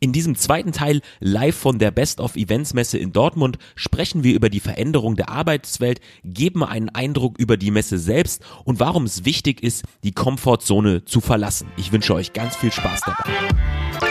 In diesem zweiten Teil live von der Best of Events Messe in Dortmund sprechen wir über die Veränderung der Arbeitswelt, geben einen Eindruck über die Messe selbst und warum es wichtig ist, die Komfortzone zu verlassen. Ich wünsche euch ganz viel Spaß dabei.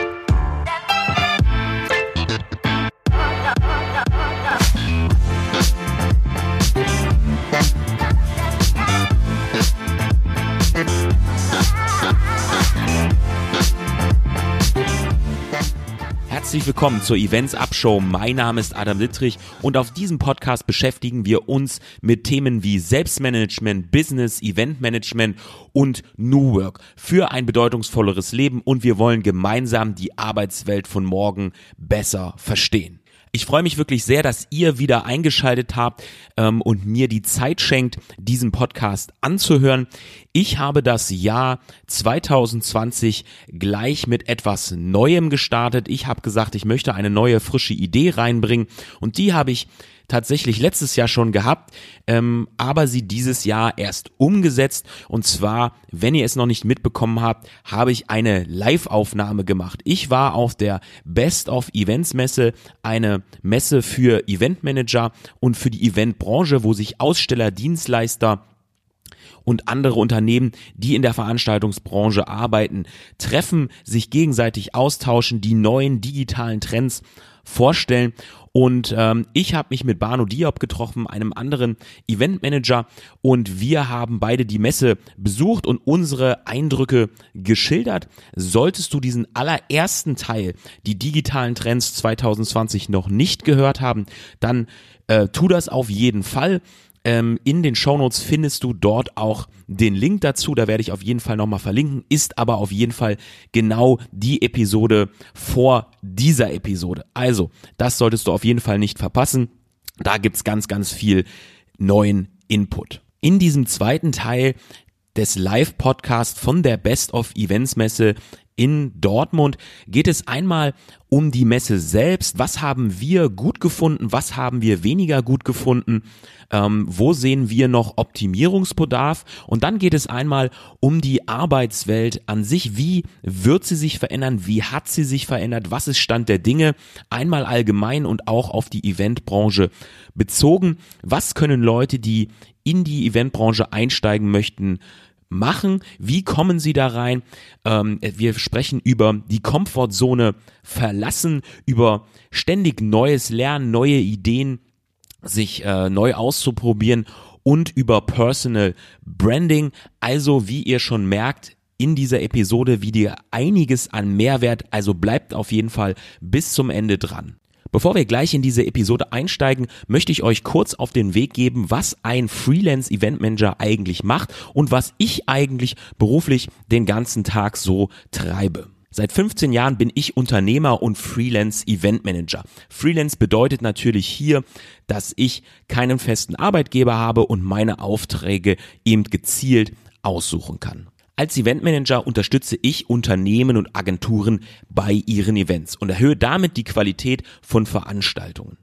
Herzlich willkommen zur Events Upshow. Mein Name ist Adam Littrich und auf diesem Podcast beschäftigen wir uns mit Themen wie Selbstmanagement, Business, Eventmanagement und New Work für ein bedeutungsvolleres Leben und wir wollen gemeinsam die Arbeitswelt von morgen besser verstehen. Ich freue mich wirklich sehr, dass ihr wieder eingeschaltet habt ähm, und mir die Zeit schenkt, diesen Podcast anzuhören. Ich habe das Jahr 2020 gleich mit etwas Neuem gestartet. Ich habe gesagt, ich möchte eine neue, frische Idee reinbringen und die habe ich tatsächlich letztes Jahr schon gehabt, ähm, aber sie dieses Jahr erst umgesetzt. Und zwar, wenn ihr es noch nicht mitbekommen habt, habe ich eine Live-Aufnahme gemacht. Ich war auf der Best of Events Messe, eine Messe für Eventmanager und für die Eventbranche, wo sich Aussteller, Dienstleister, und andere Unternehmen, die in der Veranstaltungsbranche arbeiten, treffen, sich gegenseitig austauschen, die neuen digitalen Trends vorstellen. Und ähm, ich habe mich mit Bano Diop getroffen, einem anderen Eventmanager, und wir haben beide die Messe besucht und unsere Eindrücke geschildert. Solltest du diesen allerersten Teil, die digitalen Trends 2020, noch nicht gehört haben, dann äh, tu das auf jeden Fall. Ähm, in den Shownotes findest du dort auch den Link dazu. Da werde ich auf jeden Fall nochmal verlinken. Ist aber auf jeden Fall genau die Episode vor dieser Episode. Also, das solltest du auf jeden Fall nicht verpassen. Da gibt's ganz, ganz viel neuen Input. In diesem zweiten Teil des Live-Podcasts von der Best of Events Messe in Dortmund geht es einmal um die Messe selbst. Was haben wir gut gefunden? Was haben wir weniger gut gefunden? Ähm, wo sehen wir noch Optimierungsbedarf? Und dann geht es einmal um die Arbeitswelt an sich. Wie wird sie sich verändern? Wie hat sie sich verändert? Was ist Stand der Dinge? Einmal allgemein und auch auf die Eventbranche bezogen. Was können Leute, die in die Eventbranche einsteigen möchten, machen? Wie kommen sie da rein? Ähm, wir sprechen über die Komfortzone verlassen, über ständig neues Lernen, neue Ideen, sich äh, neu auszuprobieren und über Personal Branding. Also, wie ihr schon merkt, in dieser Episode wieder einiges an Mehrwert, also bleibt auf jeden Fall bis zum Ende dran. Bevor wir gleich in diese Episode einsteigen, möchte ich euch kurz auf den Weg geben, was ein Freelance Event Manager eigentlich macht und was ich eigentlich beruflich den ganzen Tag so treibe. Seit 15 Jahren bin ich Unternehmer und Freelance Event Manager. Freelance bedeutet natürlich hier, dass ich keinen festen Arbeitgeber habe und meine Aufträge eben gezielt aussuchen kann. Als Eventmanager unterstütze ich Unternehmen und Agenturen bei ihren Events und erhöhe damit die Qualität von Veranstaltungen.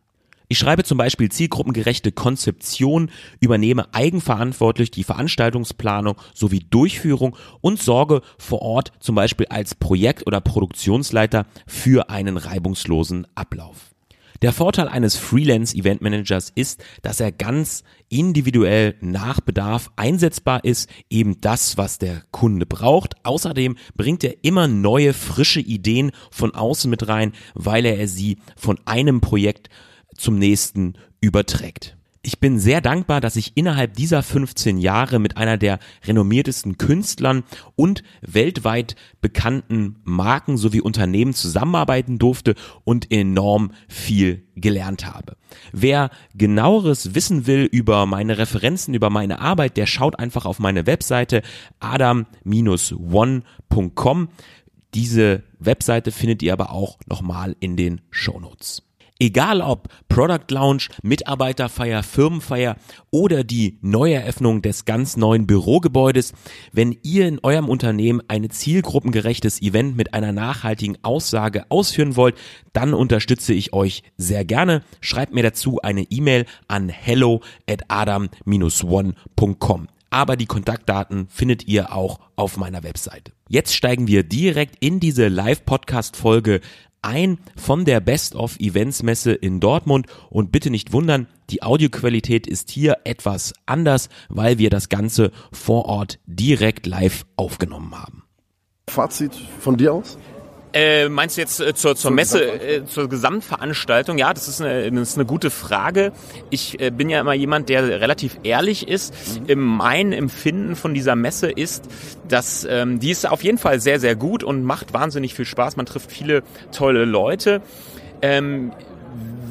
Ich schreibe zum Beispiel zielgruppengerechte Konzeption, übernehme eigenverantwortlich die Veranstaltungsplanung sowie Durchführung und sorge vor Ort zum Beispiel als Projekt- oder Produktionsleiter für einen reibungslosen Ablauf. Der Vorteil eines Freelance-Event-Managers ist, dass er ganz individuell nach Bedarf einsetzbar ist, eben das, was der Kunde braucht. Außerdem bringt er immer neue, frische Ideen von außen mit rein, weil er sie von einem Projekt zum nächsten überträgt ich bin sehr dankbar, dass ich innerhalb dieser 15 Jahre mit einer der renommiertesten Künstlern und weltweit bekannten Marken sowie Unternehmen zusammenarbeiten durfte und enorm viel gelernt habe. Wer genaueres wissen will über meine Referenzen, über meine Arbeit, der schaut einfach auf meine Webseite adam-one.com. Diese Webseite findet ihr aber auch nochmal in den Shownotes. Egal ob Product Launch, Mitarbeiterfeier, Firmenfeier oder die Neueröffnung des ganz neuen Bürogebäudes, wenn ihr in eurem Unternehmen ein zielgruppengerechtes Event mit einer nachhaltigen Aussage ausführen wollt, dann unterstütze ich euch sehr gerne. Schreibt mir dazu eine E-Mail an hello at adam-one.com aber die Kontaktdaten findet ihr auch auf meiner Webseite. Jetzt steigen wir direkt in diese Live-Podcast-Folge ein von der Best of Events Messe in Dortmund und bitte nicht wundern, die Audioqualität ist hier etwas anders, weil wir das Ganze vor Ort direkt live aufgenommen haben. Fazit von dir aus? Äh, meinst du jetzt äh, zur, zur Messe, äh, zur Gesamtveranstaltung? Ja, das ist eine, das ist eine gute Frage. Ich äh, bin ja immer jemand, der relativ ehrlich ist. Mhm. Mein Empfinden von dieser Messe ist, dass ähm, die ist auf jeden Fall sehr, sehr gut und macht wahnsinnig viel Spaß. Man trifft viele tolle Leute. Ähm,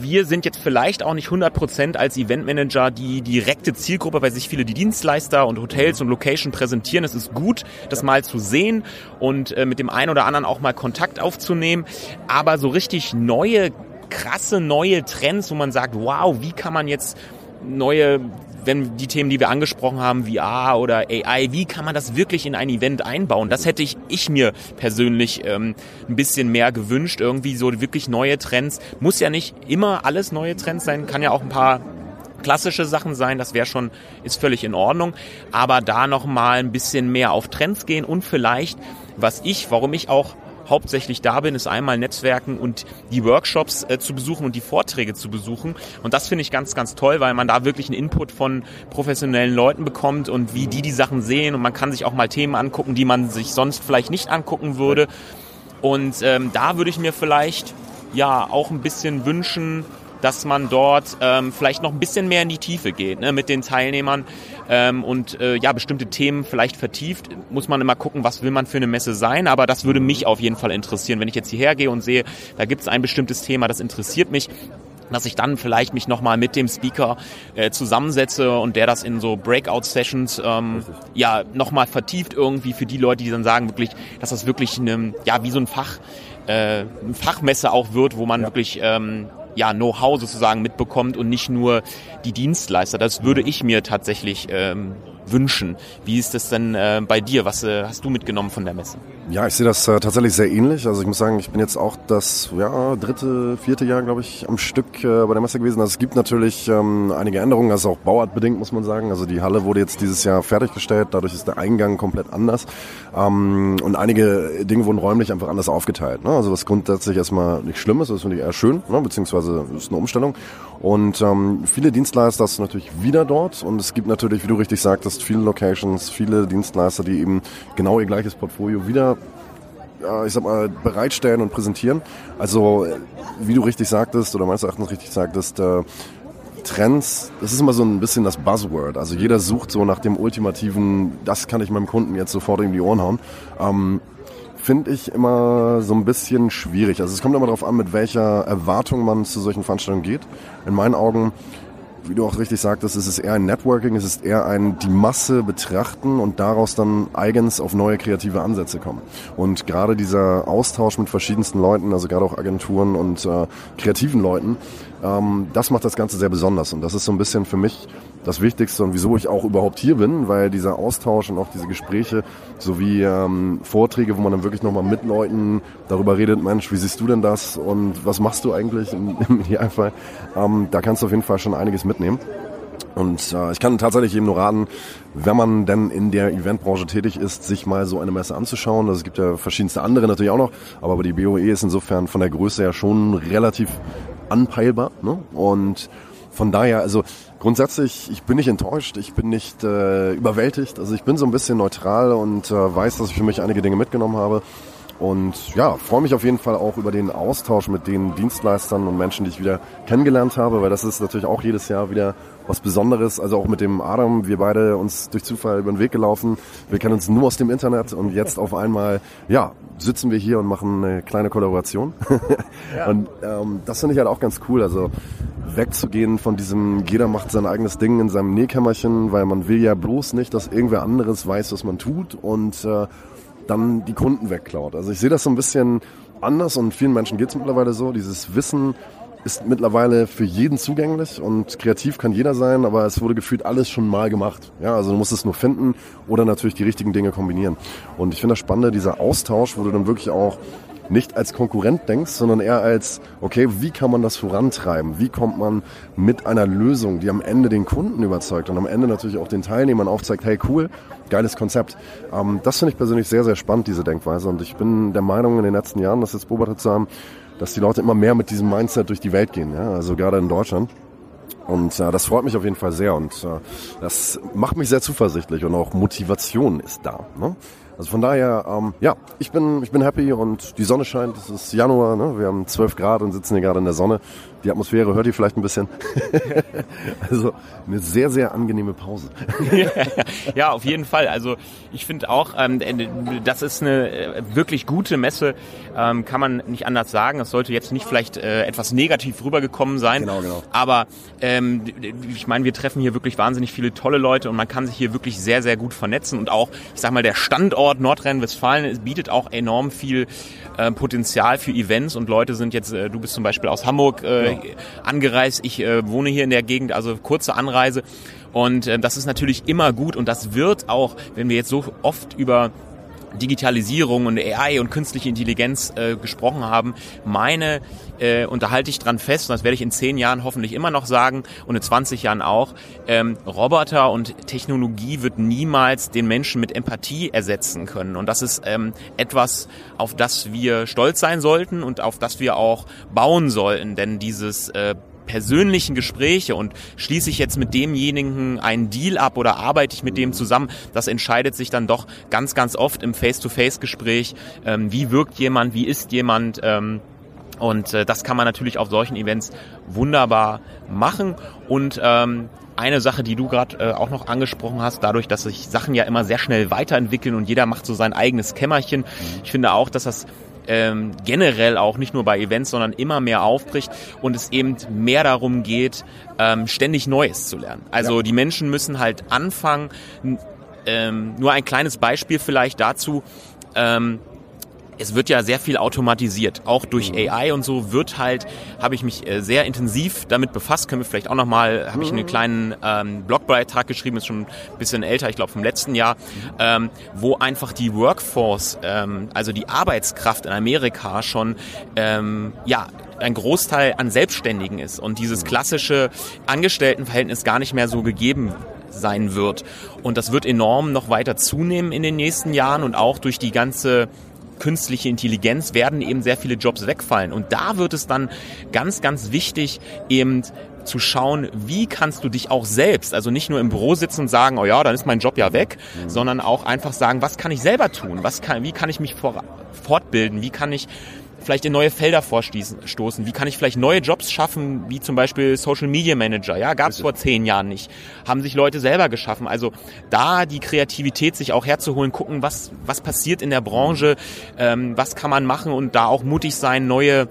wir sind jetzt vielleicht auch nicht 100% als Eventmanager die direkte Zielgruppe, weil sich viele die Dienstleister und Hotels und Location präsentieren. Es ist gut, das mal zu sehen und äh, mit dem einen oder anderen auch mal Kontakt aufzunehmen. Aber so richtig neue, krasse neue Trends, wo man sagt, wow, wie kann man jetzt neue wenn die Themen, die wir angesprochen haben, VR oder AI, wie kann man das wirklich in ein Event einbauen? Das hätte ich, ich mir persönlich ähm, ein bisschen mehr gewünscht. Irgendwie so wirklich neue Trends. Muss ja nicht immer alles neue Trends sein, kann ja auch ein paar klassische Sachen sein, das wäre schon, ist völlig in Ordnung. Aber da nochmal ein bisschen mehr auf Trends gehen und vielleicht, was ich, warum ich auch hauptsächlich da bin, ist einmal Netzwerken und die Workshops äh, zu besuchen und die Vorträge zu besuchen. Und das finde ich ganz, ganz toll, weil man da wirklich einen Input von professionellen Leuten bekommt und wie die die Sachen sehen. Und man kann sich auch mal Themen angucken, die man sich sonst vielleicht nicht angucken würde. Und ähm, da würde ich mir vielleicht ja auch ein bisschen wünschen, dass man dort ähm, vielleicht noch ein bisschen mehr in die Tiefe geht ne, mit den Teilnehmern ähm, und äh, ja bestimmte Themen vielleicht vertieft. Muss man immer gucken, was will man für eine Messe sein, aber das würde mich auf jeden Fall interessieren, wenn ich jetzt hierher gehe und sehe, da gibt es ein bestimmtes Thema, das interessiert mich dass ich dann vielleicht mich nochmal mit dem Speaker äh, zusammensetze und der das in so Breakout-Sessions ähm, ja nochmal vertieft irgendwie für die Leute, die dann sagen wirklich, dass das wirklich eine, ja wie so ein Fach, äh, eine Fachmesse auch wird, wo man ja. wirklich ähm, ja, Know-how sozusagen mitbekommt und nicht nur die Dienstleister. Das würde ich mir tatsächlich ähm, wünschen. Wie ist das denn äh, bei dir? Was äh, hast du mitgenommen von der Messe? Ja, ich sehe das äh, tatsächlich sehr ähnlich. Also ich muss sagen, ich bin jetzt auch das ja, dritte, vierte Jahr, glaube ich, am Stück äh, bei der Messe gewesen. Also es gibt natürlich ähm, einige Änderungen, also auch bauartbedingt, muss man sagen. Also die Halle wurde jetzt dieses Jahr fertiggestellt, dadurch ist der Eingang komplett anders. Ähm, und einige Dinge wurden räumlich einfach anders aufgeteilt. Ne? Also was grundsätzlich erstmal nicht schlimm ist, das finde ich eher schön, ne? beziehungsweise ist eine Umstellung. Und ähm, viele Dienstleister sind natürlich wieder dort und es gibt natürlich, wie du richtig sagtest, viele Locations, viele Dienstleister, die eben genau ihr gleiches Portfolio wieder ich sag mal, bereitstellen und präsentieren. Also, wie du richtig sagtest, oder meines Erachtens richtig sagtest, äh, Trends, das ist immer so ein bisschen das Buzzword. Also jeder sucht so nach dem ultimativen, das kann ich meinem Kunden jetzt sofort in die Ohren hauen. Ähm, Finde ich immer so ein bisschen schwierig. Also es kommt immer darauf an, mit welcher Erwartung man zu solchen Veranstaltungen geht. In meinen Augen wie du auch richtig sagtest, ist es eher ein Networking, es ist eher ein die Masse betrachten und daraus dann eigens auf neue kreative Ansätze kommen. Und gerade dieser Austausch mit verschiedensten Leuten, also gerade auch Agenturen und äh, kreativen Leuten, ähm, das macht das Ganze sehr besonders. Und das ist so ein bisschen für mich das Wichtigste und wieso ich auch überhaupt hier bin, weil dieser Austausch und auch diese Gespräche sowie ähm, Vorträge, wo man dann wirklich nochmal mit Leuten darüber redet, Mensch, wie siehst du denn das und was machst du eigentlich im, im Idealfall, ähm, da kannst du auf jeden Fall schon einiges mitnehmen. Und äh, ich kann tatsächlich eben nur raten, wenn man denn in der Eventbranche tätig ist, sich mal so eine Messe anzuschauen. Also es gibt ja verschiedenste andere natürlich auch noch, aber die BOE ist insofern von der Größe her schon relativ anpeilbar. Ne? Und von daher, also grundsätzlich, ich bin nicht enttäuscht, ich bin nicht äh, überwältigt. Also ich bin so ein bisschen neutral und äh, weiß, dass ich für mich einige Dinge mitgenommen habe. Und ja, freue mich auf jeden Fall auch über den Austausch mit den Dienstleistern und Menschen, die ich wieder kennengelernt habe, weil das ist natürlich auch jedes Jahr wieder was Besonderes. Also auch mit dem Adam, wir beide uns durch Zufall über den Weg gelaufen. Wir kennen uns nur aus dem Internet und jetzt auf einmal, ja, sitzen wir hier und machen eine kleine Kollaboration. Und ähm, das finde ich halt auch ganz cool. Also wegzugehen von diesem, jeder macht sein eigenes Ding in seinem Nähkämmerchen, weil man will ja bloß nicht, dass irgendwer anderes weiß, was man tut und äh, dann die Kunden wegklaut. Also ich sehe das so ein bisschen anders und vielen Menschen geht es mittlerweile so. Dieses Wissen ist mittlerweile für jeden zugänglich und kreativ kann jeder sein, aber es wurde gefühlt alles schon mal gemacht. Ja, also du musst es nur finden oder natürlich die richtigen Dinge kombinieren. Und ich finde das Spannende, dieser Austausch, wo du dann wirklich auch nicht als Konkurrent denkst, sondern eher als, okay, wie kann man das vorantreiben? Wie kommt man mit einer Lösung, die am Ende den Kunden überzeugt und am Ende natürlich auch den Teilnehmern aufzeigt, hey cool, geiles Konzept. Ähm, das finde ich persönlich sehr, sehr spannend, diese Denkweise. Und ich bin der Meinung, in den letzten Jahren, das jetzt beobachtet zu haben, dass die Leute immer mehr mit diesem Mindset durch die Welt gehen, ja? also gerade in Deutschland. Und äh, das freut mich auf jeden Fall sehr und äh, das macht mich sehr zuversichtlich und auch Motivation ist da. Ne? Also von daher, ähm, ja, ich bin, ich bin happy und die Sonne scheint. Es ist Januar, ne? wir haben 12 Grad und sitzen hier gerade in der Sonne. Die Atmosphäre hört ihr vielleicht ein bisschen. also eine sehr, sehr angenehme Pause. ja, auf jeden Fall. Also ich finde auch, ähm, das ist eine äh, wirklich gute Messe, ähm, kann man nicht anders sagen. Es sollte jetzt nicht vielleicht äh, etwas negativ rübergekommen sein. Genau, genau. Aber ähm, ich meine, wir treffen hier wirklich wahnsinnig viele tolle Leute und man kann sich hier wirklich sehr, sehr gut vernetzen. Und auch, ich sag mal, der Standort Nordrhein-Westfalen. Bietet auch enorm viel äh, Potenzial für Events und Leute sind jetzt, äh, du bist zum Beispiel aus Hamburg äh, ja. angereist, ich äh, wohne hier in der Gegend, also kurze Anreise. Und äh, das ist natürlich immer gut und das wird auch, wenn wir jetzt so oft über Digitalisierung und AI und künstliche Intelligenz äh, gesprochen haben, meine äh, und da halte ich dran fest, und das werde ich in zehn Jahren hoffentlich immer noch sagen und in 20 Jahren auch, ähm, Roboter und Technologie wird niemals den Menschen mit Empathie ersetzen können. Und das ist ähm, etwas, auf das wir stolz sein sollten und auf das wir auch bauen sollten, denn dieses äh, persönlichen Gespräche und schließe ich jetzt mit demjenigen einen Deal ab oder arbeite ich mit dem zusammen, das entscheidet sich dann doch ganz, ganz oft im Face-to-Face-Gespräch. Ähm, wie wirkt jemand, wie ist jemand? Ähm, und äh, das kann man natürlich auf solchen Events wunderbar machen. Und ähm, eine Sache, die du gerade äh, auch noch angesprochen hast, dadurch, dass sich Sachen ja immer sehr schnell weiterentwickeln und jeder macht so sein eigenes Kämmerchen. Ich finde auch, dass das ähm, generell auch nicht nur bei Events, sondern immer mehr aufbricht und es eben mehr darum geht, ähm, ständig Neues zu lernen. Also ja. die Menschen müssen halt anfangen. Ähm, nur ein kleines Beispiel vielleicht dazu. Ähm, es wird ja sehr viel automatisiert, auch durch mhm. AI und so wird halt, habe ich mich äh, sehr intensiv damit befasst, können wir vielleicht auch nochmal, habe ich einen mhm. kleinen ähm, Blogbeitrag geschrieben, ist schon ein bisschen älter, ich glaube vom letzten Jahr, ähm, wo einfach die Workforce, ähm, also die Arbeitskraft in Amerika schon, ähm, ja, ein Großteil an Selbstständigen ist und dieses mhm. klassische Angestelltenverhältnis gar nicht mehr so gegeben sein wird. Und das wird enorm noch weiter zunehmen in den nächsten Jahren und auch durch die ganze künstliche Intelligenz werden eben sehr viele Jobs wegfallen. Und da wird es dann ganz, ganz wichtig, eben zu schauen, wie kannst du dich auch selbst, also nicht nur im Büro sitzen und sagen, oh ja, dann ist mein Job ja weg, mhm. sondern auch einfach sagen, was kann ich selber tun? Was kann, wie kann ich mich fortbilden? Wie kann ich vielleicht in neue Felder vorstoßen? Wie kann ich vielleicht neue Jobs schaffen, wie zum Beispiel Social Media Manager? Ja, gab es vor zehn Jahren nicht. Haben sich Leute selber geschaffen. Also da die Kreativität sich auch herzuholen, gucken, was, was passiert in der Branche, ähm, was kann man machen und da auch mutig sein, neue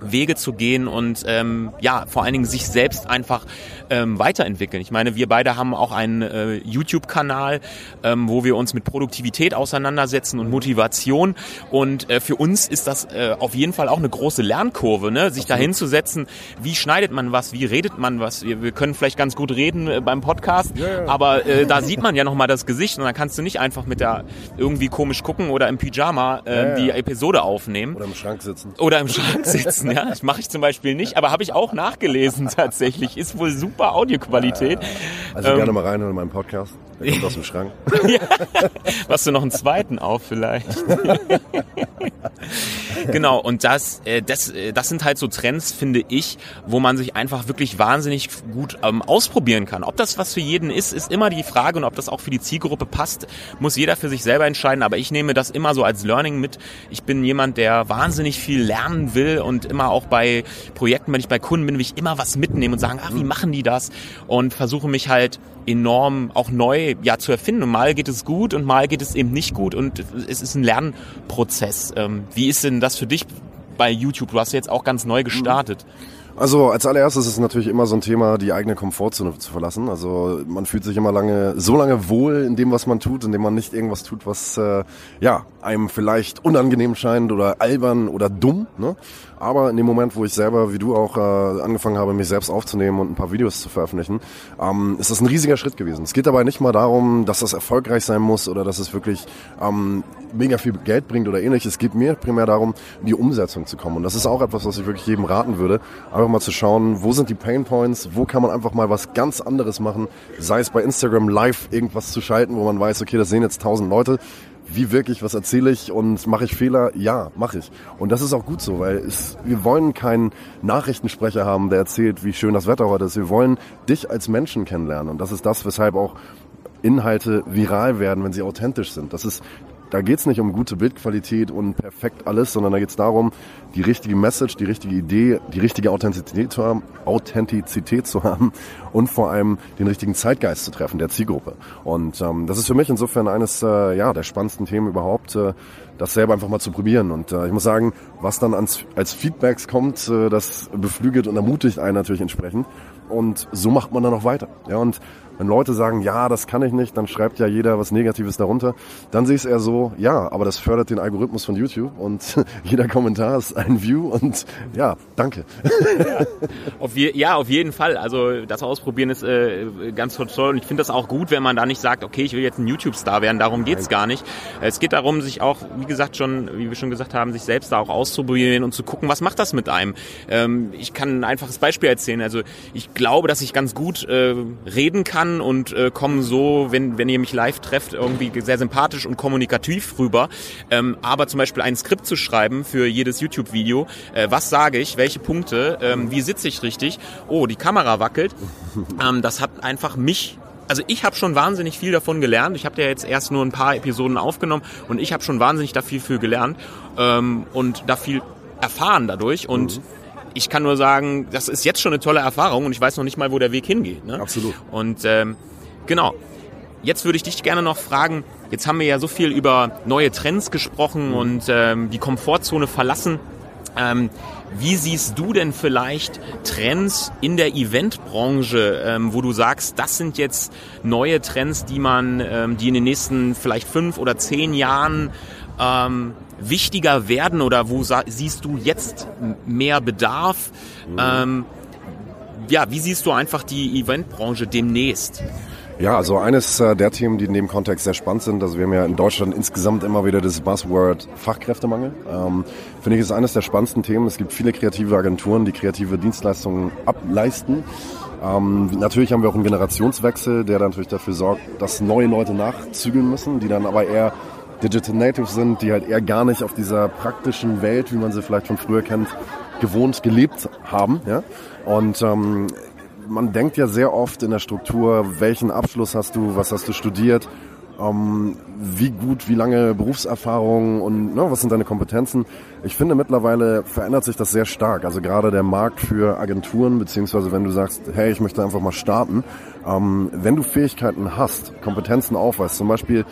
Wege zu gehen und ähm, ja, vor allen Dingen sich selbst einfach ähm, weiterentwickeln. Ich meine, wir beide haben auch einen äh, YouTube-Kanal, ähm, wo wir uns mit Produktivität auseinandersetzen und Motivation. Und äh, für uns ist das äh, auf jeden Fall auch eine große Lernkurve, ne? sich dahin zu setzen, wie schneidet man was, wie redet man was. Wir, wir können vielleicht ganz gut reden äh, beim Podcast, ja. aber äh, da sieht man ja nochmal das Gesicht und dann kannst du nicht einfach mit der irgendwie komisch gucken oder im Pyjama äh, ja, die Episode aufnehmen. Oder im Schrank sitzen. Oder im Schrank sitzen, ja. Das mache ich zum Beispiel nicht, aber habe ich auch nachgelesen tatsächlich. Ist wohl super super Audioqualität. Also ähm, gerne mal rein in meinen Podcast. Der kommt aus dem Schrank. ja. Machst du noch einen zweiten auf vielleicht? genau, und das, äh, das, äh, das sind halt so Trends, finde ich, wo man sich einfach wirklich wahnsinnig gut ähm, ausprobieren kann. Ob das was für jeden ist, ist immer die Frage und ob das auch für die Zielgruppe passt, muss jeder für sich selber entscheiden. Aber ich nehme das immer so als Learning mit. Ich bin jemand, der wahnsinnig viel lernen will und immer auch bei Projekten, wenn ich bei Kunden bin, will ich immer was mitnehmen und sagen, ah, wie machen die das? Und versuche mich halt enorm auch neu ja zu erfinden. Und mal geht es gut und mal geht es eben nicht gut und es ist ein Lernprozess. Ähm, wie ist denn das für dich bei YouTube? Du hast jetzt auch ganz neu gestartet. Also als allererstes ist es natürlich immer so ein Thema, die eigene Komfortzone zu verlassen. Also man fühlt sich immer lange, so lange wohl in dem, was man tut, indem man nicht irgendwas tut, was äh, ja einem vielleicht unangenehm scheint oder albern oder dumm. Ne? Aber in dem Moment, wo ich selber, wie du auch, äh, angefangen habe, mich selbst aufzunehmen und ein paar Videos zu veröffentlichen, ähm, ist das ein riesiger Schritt gewesen. Es geht dabei nicht mal darum, dass das erfolgreich sein muss oder dass es wirklich ähm, mega viel Geld bringt oder ähnliches. Es geht mir primär darum, in die Umsetzung zu kommen. Und das ist auch etwas, was ich wirklich jedem raten würde, einfach mal zu schauen, wo sind die Pain Points, wo kann man einfach mal was ganz anderes machen, sei es bei Instagram live irgendwas zu schalten, wo man weiß, okay, das sehen jetzt tausend Leute wie wirklich, was erzähle ich und mache ich Fehler? Ja, mache ich. Und das ist auch gut so, weil es, wir wollen keinen Nachrichtensprecher haben, der erzählt, wie schön das Wetter heute ist. Wir wollen dich als Menschen kennenlernen. Und das ist das, weshalb auch Inhalte viral werden, wenn sie authentisch sind. Das ist da geht es nicht um gute Bildqualität und perfekt alles, sondern da geht es darum, die richtige Message, die richtige Idee, die richtige Authentizität zu haben, Authentizität zu haben und vor allem den richtigen Zeitgeist zu treffen, der Zielgruppe. Und ähm, das ist für mich insofern eines äh, ja, der spannendsten Themen überhaupt, äh, das selber einfach mal zu probieren. Und äh, ich muss sagen, was dann ans, als Feedbacks kommt, äh, das beflügelt und ermutigt einen natürlich entsprechend. Und so macht man dann auch weiter. Ja, und wenn Leute sagen, ja, das kann ich nicht, dann schreibt ja jeder was Negatives darunter. Dann sehe ich es eher so, ja, aber das fördert den Algorithmus von YouTube und jeder Kommentar ist ein View und ja, danke. Ja, auf, je, ja, auf jeden Fall. Also das Ausprobieren ist äh, ganz toll und ich finde das auch gut, wenn man da nicht sagt, okay, ich will jetzt ein YouTube-Star werden, darum geht's Nein. gar nicht. Es geht darum, sich auch, wie gesagt schon, wie wir schon gesagt haben, sich selbst da auch auszuprobieren und zu gucken, was macht das mit einem. Ähm, ich kann ein einfaches Beispiel erzählen. Also ich glaube, dass ich ganz gut äh, reden kann an und äh, kommen so, wenn, wenn ihr mich live trefft, irgendwie sehr sympathisch und kommunikativ rüber. Ähm, aber zum Beispiel ein Skript zu schreiben für jedes YouTube-Video, äh, was sage ich, welche Punkte, ähm, wie sitze ich richtig, oh, die Kamera wackelt, ähm, das hat einfach mich also ich habe schon wahnsinnig viel davon gelernt. Ich habe ja jetzt erst nur ein paar Episoden aufgenommen und ich habe schon wahnsinnig da viel für gelernt ähm, und da viel erfahren dadurch und mhm ich kann nur sagen, das ist jetzt schon eine tolle Erfahrung und ich weiß noch nicht mal, wo der Weg hingeht. Ne? Absolut. Und ähm, genau. Jetzt würde ich dich gerne noch fragen, jetzt haben wir ja so viel über neue Trends gesprochen mhm. und ähm, die Komfortzone verlassen. Ähm, wie siehst du denn vielleicht Trends in der Eventbranche, ähm, wo du sagst, das sind jetzt neue Trends, die man, ähm, die in den nächsten vielleicht fünf oder zehn Jahren ähm, wichtiger werden oder wo siehst du jetzt mehr Bedarf? Mhm. Ähm, ja, wie siehst du einfach die Eventbranche demnächst? Ja, also eines äh, der Themen, die in dem Kontext sehr spannend sind, also wir haben ja in Deutschland insgesamt immer wieder das Buzzword Fachkräftemangel. Ähm, Finde ich, ist eines der spannendsten Themen. Es gibt viele kreative Agenturen, die kreative Dienstleistungen ableisten. Ähm, natürlich haben wir auch einen Generationswechsel, der dann natürlich dafür sorgt, dass neue Leute nachzügeln müssen, die dann aber eher Digital Natives sind, die halt eher gar nicht auf dieser praktischen Welt, wie man sie vielleicht von früher kennt, gewohnt gelebt haben. Ja? Und ähm, man denkt ja sehr oft in der Struktur, welchen Abschluss hast du, was hast du studiert, ähm, wie gut, wie lange Berufserfahrung und ne, was sind deine Kompetenzen. Ich finde mittlerweile verändert sich das sehr stark. Also gerade der Markt für Agenturen, beziehungsweise wenn du sagst, hey, ich möchte einfach mal starten, ähm, wenn du Fähigkeiten hast, Kompetenzen aufweist, zum Beispiel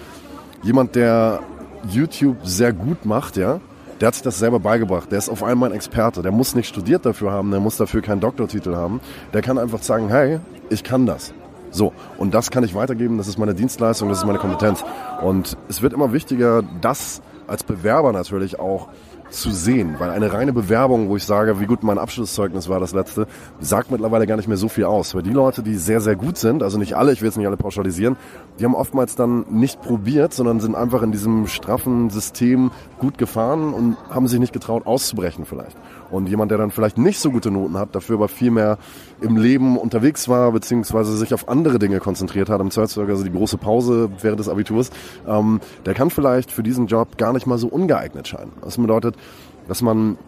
jemand, der YouTube sehr gut macht, ja, der hat sich das selber beigebracht. Der ist auf einmal ein Experte. Der muss nicht studiert dafür haben, der muss dafür keinen Doktortitel haben. Der kann einfach sagen, hey, ich kann das. So, und das kann ich weitergeben, das ist meine Dienstleistung, das ist meine Kompetenz. Und es wird immer wichtiger, das als Bewerber natürlich auch zu sehen, weil eine reine Bewerbung, wo ich sage, wie gut mein Abschlusszeugnis war, das letzte, sagt mittlerweile gar nicht mehr so viel aus. Weil die Leute, die sehr, sehr gut sind, also nicht alle, ich will jetzt nicht alle pauschalisieren, die haben oftmals dann nicht probiert, sondern sind einfach in diesem straffen System gut gefahren und haben sich nicht getraut auszubrechen vielleicht. Und jemand, der dann vielleicht nicht so gute Noten hat, dafür aber viel mehr im Leben unterwegs war, beziehungsweise sich auf andere Dinge konzentriert hat, im Zweifelsfall also die große Pause während des Abiturs, ähm, der kann vielleicht für diesen Job gar nicht mal so ungeeignet scheinen. Das bedeutet, dass man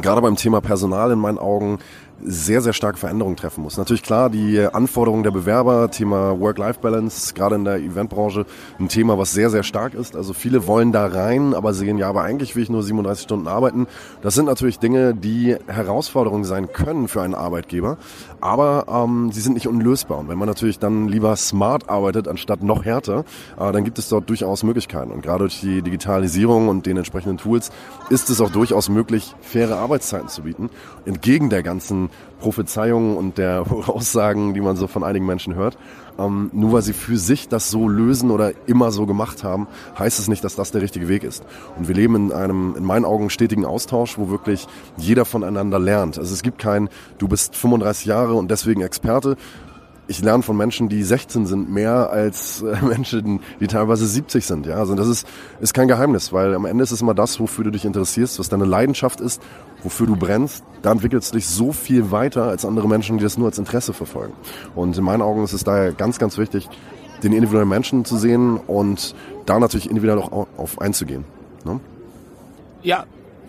gerade beim Thema Personal in meinen Augen sehr, sehr starke Veränderungen treffen muss. Natürlich klar, die Anforderungen der Bewerber, Thema Work-Life-Balance, gerade in der Eventbranche, ein Thema, was sehr, sehr stark ist. Also viele wollen da rein, aber sehen, ja, aber eigentlich will ich nur 37 Stunden arbeiten. Das sind natürlich Dinge, die Herausforderungen sein können für einen Arbeitgeber, aber ähm, sie sind nicht unlösbar. Und wenn man natürlich dann lieber smart arbeitet, anstatt noch härter, äh, dann gibt es dort durchaus Möglichkeiten. Und gerade durch die Digitalisierung und den entsprechenden Tools ist es auch durchaus möglich, faire Arbeitszeiten zu bieten, entgegen der ganzen Prophezeiungen und der Aussagen, die man so von einigen Menschen hört. Ähm, nur weil sie für sich das so lösen oder immer so gemacht haben, heißt es nicht, dass das der richtige Weg ist. Und wir leben in einem, in meinen Augen, stetigen Austausch, wo wirklich jeder voneinander lernt. Also es gibt kein, du bist 35 Jahre und deswegen Experte, ich lerne von Menschen, die 16 sind, mehr als äh, Menschen, die teilweise 70 sind. Ja, also das ist, ist kein Geheimnis, weil am Ende ist es immer das, wofür du dich interessierst, was deine Leidenschaft ist, wofür du brennst. Da entwickelst du dich so viel weiter als andere Menschen, die das nur als Interesse verfolgen. Und in meinen Augen ist es daher ganz, ganz wichtig, den individuellen Menschen zu sehen und da natürlich individuell auch auf einzugehen. Ne? Ja,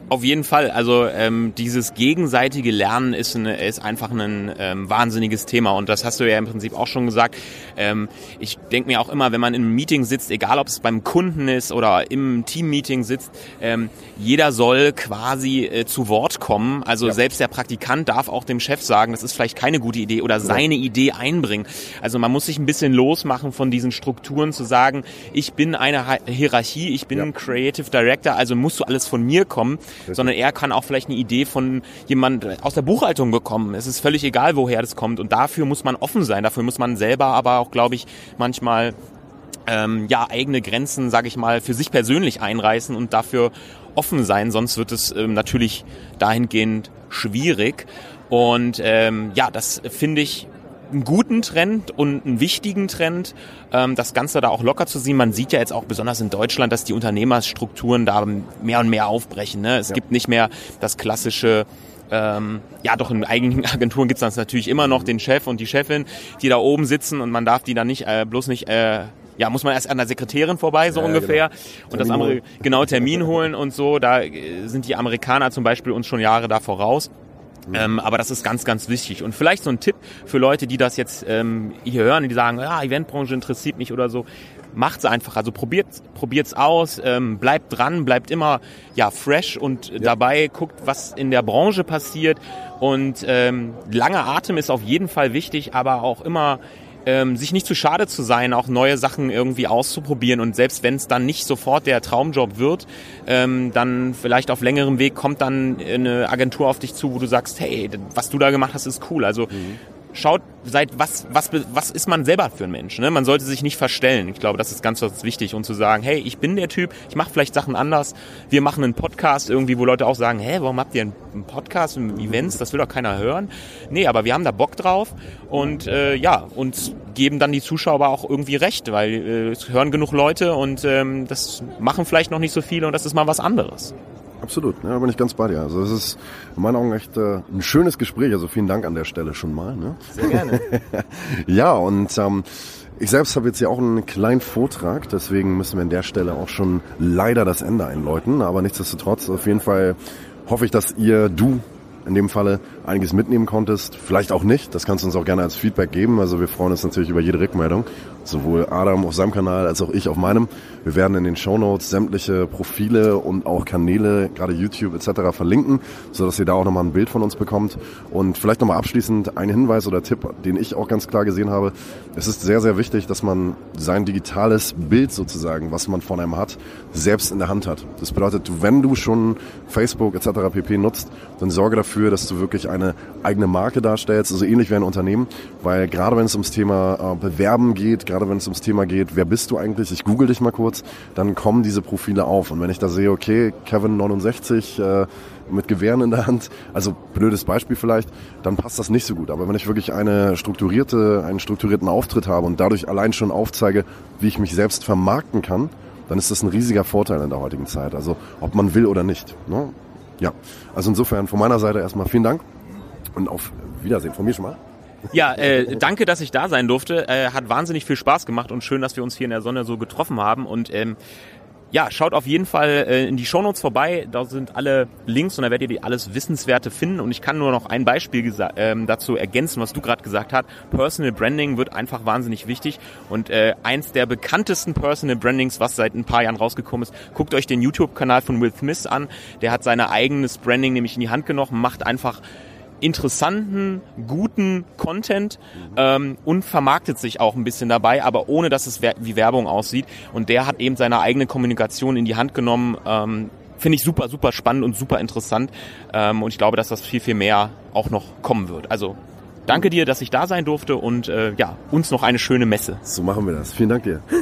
auf jeden Fall. Also ähm, dieses gegenseitige Lernen ist, eine, ist einfach ein ähm, wahnsinniges Thema und das hast du ja im Prinzip auch schon gesagt. Ähm, ich denke mir auch immer, wenn man in einem Meeting sitzt, egal ob es beim Kunden ist oder im Teammeeting sitzt, ähm, jeder soll quasi äh, zu Wort kommen. Also ja. selbst der Praktikant darf auch dem Chef sagen, das ist vielleicht keine gute Idee oder seine Idee einbringen. Also man muss sich ein bisschen losmachen von diesen Strukturen zu sagen, ich bin eine Hierarchie, ich bin ja. Creative Director, also musst du alles von mir kommen sondern er kann auch vielleicht eine Idee von jemand aus der Buchhaltung bekommen. Es ist völlig egal, woher das kommt. Und dafür muss man offen sein. Dafür muss man selber aber auch, glaube ich, manchmal ähm, ja eigene Grenzen, sage ich mal, für sich persönlich einreißen und dafür offen sein. Sonst wird es ähm, natürlich dahingehend schwierig. Und ähm, ja, das finde ich einen guten Trend und einen wichtigen Trend, ähm, das Ganze da auch locker zu sehen. Man sieht ja jetzt auch besonders in Deutschland, dass die Unternehmerstrukturen da mehr und mehr aufbrechen. Ne? Es ja. gibt nicht mehr das klassische ähm, ja, doch in eigenen Agenturen gibt es natürlich immer noch den Chef und die Chefin, die da oben sitzen und man darf die dann nicht äh, bloß nicht äh, ja, muss man erst an der Sekretärin vorbei, so ja, ungefähr. Genau. Und das Ameri genau Termin holen und so. Da äh, sind die Amerikaner zum Beispiel uns schon Jahre da voraus. Ähm, aber das ist ganz, ganz wichtig. Und vielleicht so ein Tipp für Leute, die das jetzt ähm, hier hören, die sagen, ja, Eventbranche interessiert mich oder so. Macht's einfach. Also probiert probiert's aus, ähm, bleibt dran, bleibt immer ja fresh und ja. dabei guckt, was in der Branche passiert. Und ähm, langer Atem ist auf jeden Fall wichtig, aber auch immer ähm, sich nicht zu schade zu sein, auch neue Sachen irgendwie auszuprobieren und selbst wenn es dann nicht sofort der Traumjob wird, ähm, dann vielleicht auf längerem Weg kommt dann eine Agentur auf dich zu, wo du sagst, hey, was du da gemacht hast, ist cool. Also mhm schaut, seid, was, was, was ist man selber für ein Mensch? Ne? Man sollte sich nicht verstellen. Ich glaube, das ist ganz, ganz wichtig. Und zu sagen, hey, ich bin der Typ, ich mache vielleicht Sachen anders. Wir machen einen Podcast irgendwie, wo Leute auch sagen, hä, warum habt ihr einen Podcast, Events? Das will doch keiner hören. Nee, aber wir haben da Bock drauf und äh, ja, uns geben dann die Zuschauer auch irgendwie recht, weil äh, es hören genug Leute und ähm, das machen vielleicht noch nicht so viele und das ist mal was anderes. Absolut, ja, bin ich ganz bei dir. Also es ist in meinen Augen echt äh, ein schönes Gespräch. Also vielen Dank an der Stelle schon mal. Ne? Sehr gerne. ja, und ähm, ich selbst habe jetzt hier auch einen kleinen Vortrag, deswegen müssen wir an der Stelle auch schon leider das Ende einläuten. Aber nichtsdestotrotz, auf jeden Fall hoffe ich, dass ihr, du in dem Falle einiges mitnehmen konntest. Vielleicht auch nicht. Das kannst du uns auch gerne als Feedback geben. Also wir freuen uns natürlich über jede Rückmeldung. Sowohl Adam auf seinem Kanal als auch ich auf meinem. Wir werden in den Show Notes sämtliche Profile und auch Kanäle, gerade YouTube etc. verlinken, sodass ihr da auch nochmal ein Bild von uns bekommt. Und vielleicht nochmal abschließend ein Hinweis oder Tipp, den ich auch ganz klar gesehen habe. Es ist sehr, sehr wichtig, dass man sein digitales Bild sozusagen, was man von einem hat, selbst in der Hand hat. Das bedeutet, wenn du schon Facebook etc. pp nutzt, dann sorge dafür, dass du wirklich eine eigene Marke darstellst, also ähnlich wie ein Unternehmen, weil gerade wenn es ums Thema äh, Bewerben geht, gerade wenn es ums Thema geht, wer bist du eigentlich, ich google dich mal kurz, dann kommen diese Profile auf und wenn ich da sehe, okay, Kevin 69 äh, mit Gewehren in der Hand, also blödes Beispiel vielleicht, dann passt das nicht so gut. Aber wenn ich wirklich eine strukturierte, einen strukturierten Auftritt habe und dadurch allein schon aufzeige, wie ich mich selbst vermarkten kann, dann ist das ein riesiger Vorteil in der heutigen Zeit. Also ob man will oder nicht. Ne? Ja, also insofern von meiner Seite erstmal vielen Dank und auf Wiedersehen von mir schon mal. Ja, äh, danke, dass ich da sein durfte. Äh, hat wahnsinnig viel Spaß gemacht und schön, dass wir uns hier in der Sonne so getroffen haben. Und ähm, ja, schaut auf jeden Fall äh, in die Shownotes vorbei. Da sind alle Links und da werdet ihr alles Wissenswerte finden. Und ich kann nur noch ein Beispiel ähm, dazu ergänzen, was du gerade gesagt hast. Personal Branding wird einfach wahnsinnig wichtig. Und äh, eins der bekanntesten Personal Brandings, was seit ein paar Jahren rausgekommen ist, guckt euch den YouTube-Kanal von Will Smith an. Der hat sein eigenes Branding nämlich in die Hand genommen, macht einfach interessanten, guten Content ähm, und vermarktet sich auch ein bisschen dabei, aber ohne dass es wie Werbung aussieht. Und der hat eben seine eigene Kommunikation in die Hand genommen. Ähm, Finde ich super, super spannend und super interessant. Ähm, und ich glaube, dass das viel, viel mehr auch noch kommen wird. Also danke dir, dass ich da sein durfte und äh, ja, uns noch eine schöne Messe. So machen wir das. Vielen Dank dir.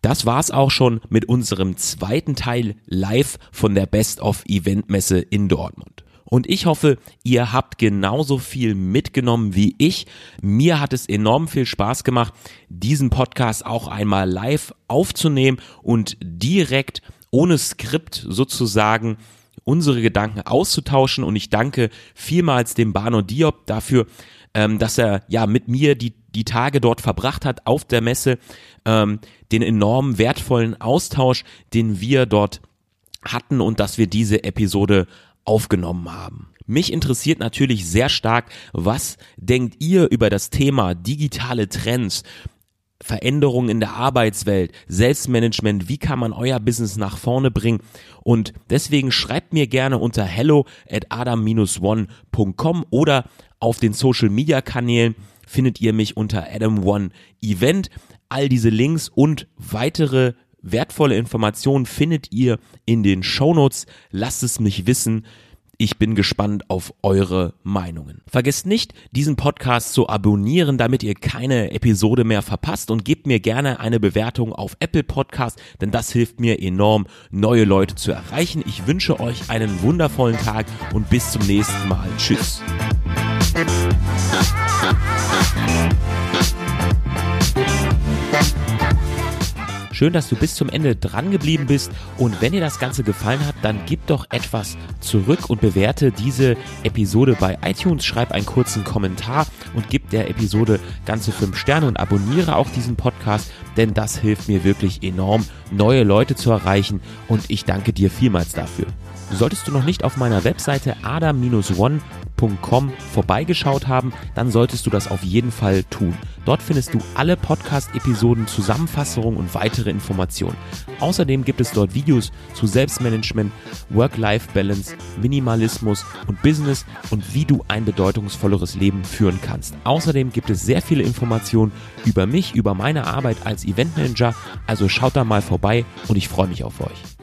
Das war's auch schon mit unserem zweiten Teil live von der Best of Event Messe in Dortmund. Und ich hoffe, ihr habt genauso viel mitgenommen wie ich. Mir hat es enorm viel Spaß gemacht, diesen Podcast auch einmal live aufzunehmen und direkt ohne Skript sozusagen unsere Gedanken auszutauschen. Und ich danke vielmals dem Bano Diop dafür, ähm, dass er ja mit mir die die Tage dort verbracht hat auf der Messe, ähm, den enorm wertvollen Austausch, den wir dort hatten und dass wir diese Episode aufgenommen haben. Mich interessiert natürlich sehr stark, was denkt ihr über das Thema digitale Trends? Veränderungen in der Arbeitswelt, Selbstmanagement, wie kann man euer Business nach vorne bringen? Und deswegen schreibt mir gerne unter hello at adam-one.com oder auf den Social Media Kanälen findet ihr mich unter Adam One Event. All diese Links und weitere wertvolle Informationen findet ihr in den Shownotes. Lasst es mich wissen. Ich bin gespannt auf eure Meinungen. Vergesst nicht, diesen Podcast zu abonnieren, damit ihr keine Episode mehr verpasst und gebt mir gerne eine Bewertung auf Apple Podcast, denn das hilft mir enorm, neue Leute zu erreichen. Ich wünsche euch einen wundervollen Tag und bis zum nächsten Mal. Tschüss. Schön, dass du bis zum Ende dran geblieben bist. Und wenn dir das Ganze gefallen hat, dann gib doch etwas zurück und bewerte diese Episode bei iTunes. Schreib einen kurzen Kommentar und gib der Episode ganze fünf Sterne und abonniere auch diesen Podcast, denn das hilft mir wirklich enorm, neue Leute zu erreichen. Und ich danke dir vielmals dafür. Solltest du noch nicht auf meiner Webseite adam-one podcast.com vorbeigeschaut haben, dann solltest du das auf jeden Fall tun. Dort findest du alle Podcast-Episoden, Zusammenfassungen und weitere Informationen. Außerdem gibt es dort Videos zu Selbstmanagement, Work-Life-Balance, Minimalismus und Business und wie du ein bedeutungsvolleres Leben führen kannst. Außerdem gibt es sehr viele Informationen über mich, über meine Arbeit als Eventmanager. Also schaut da mal vorbei und ich freue mich auf euch.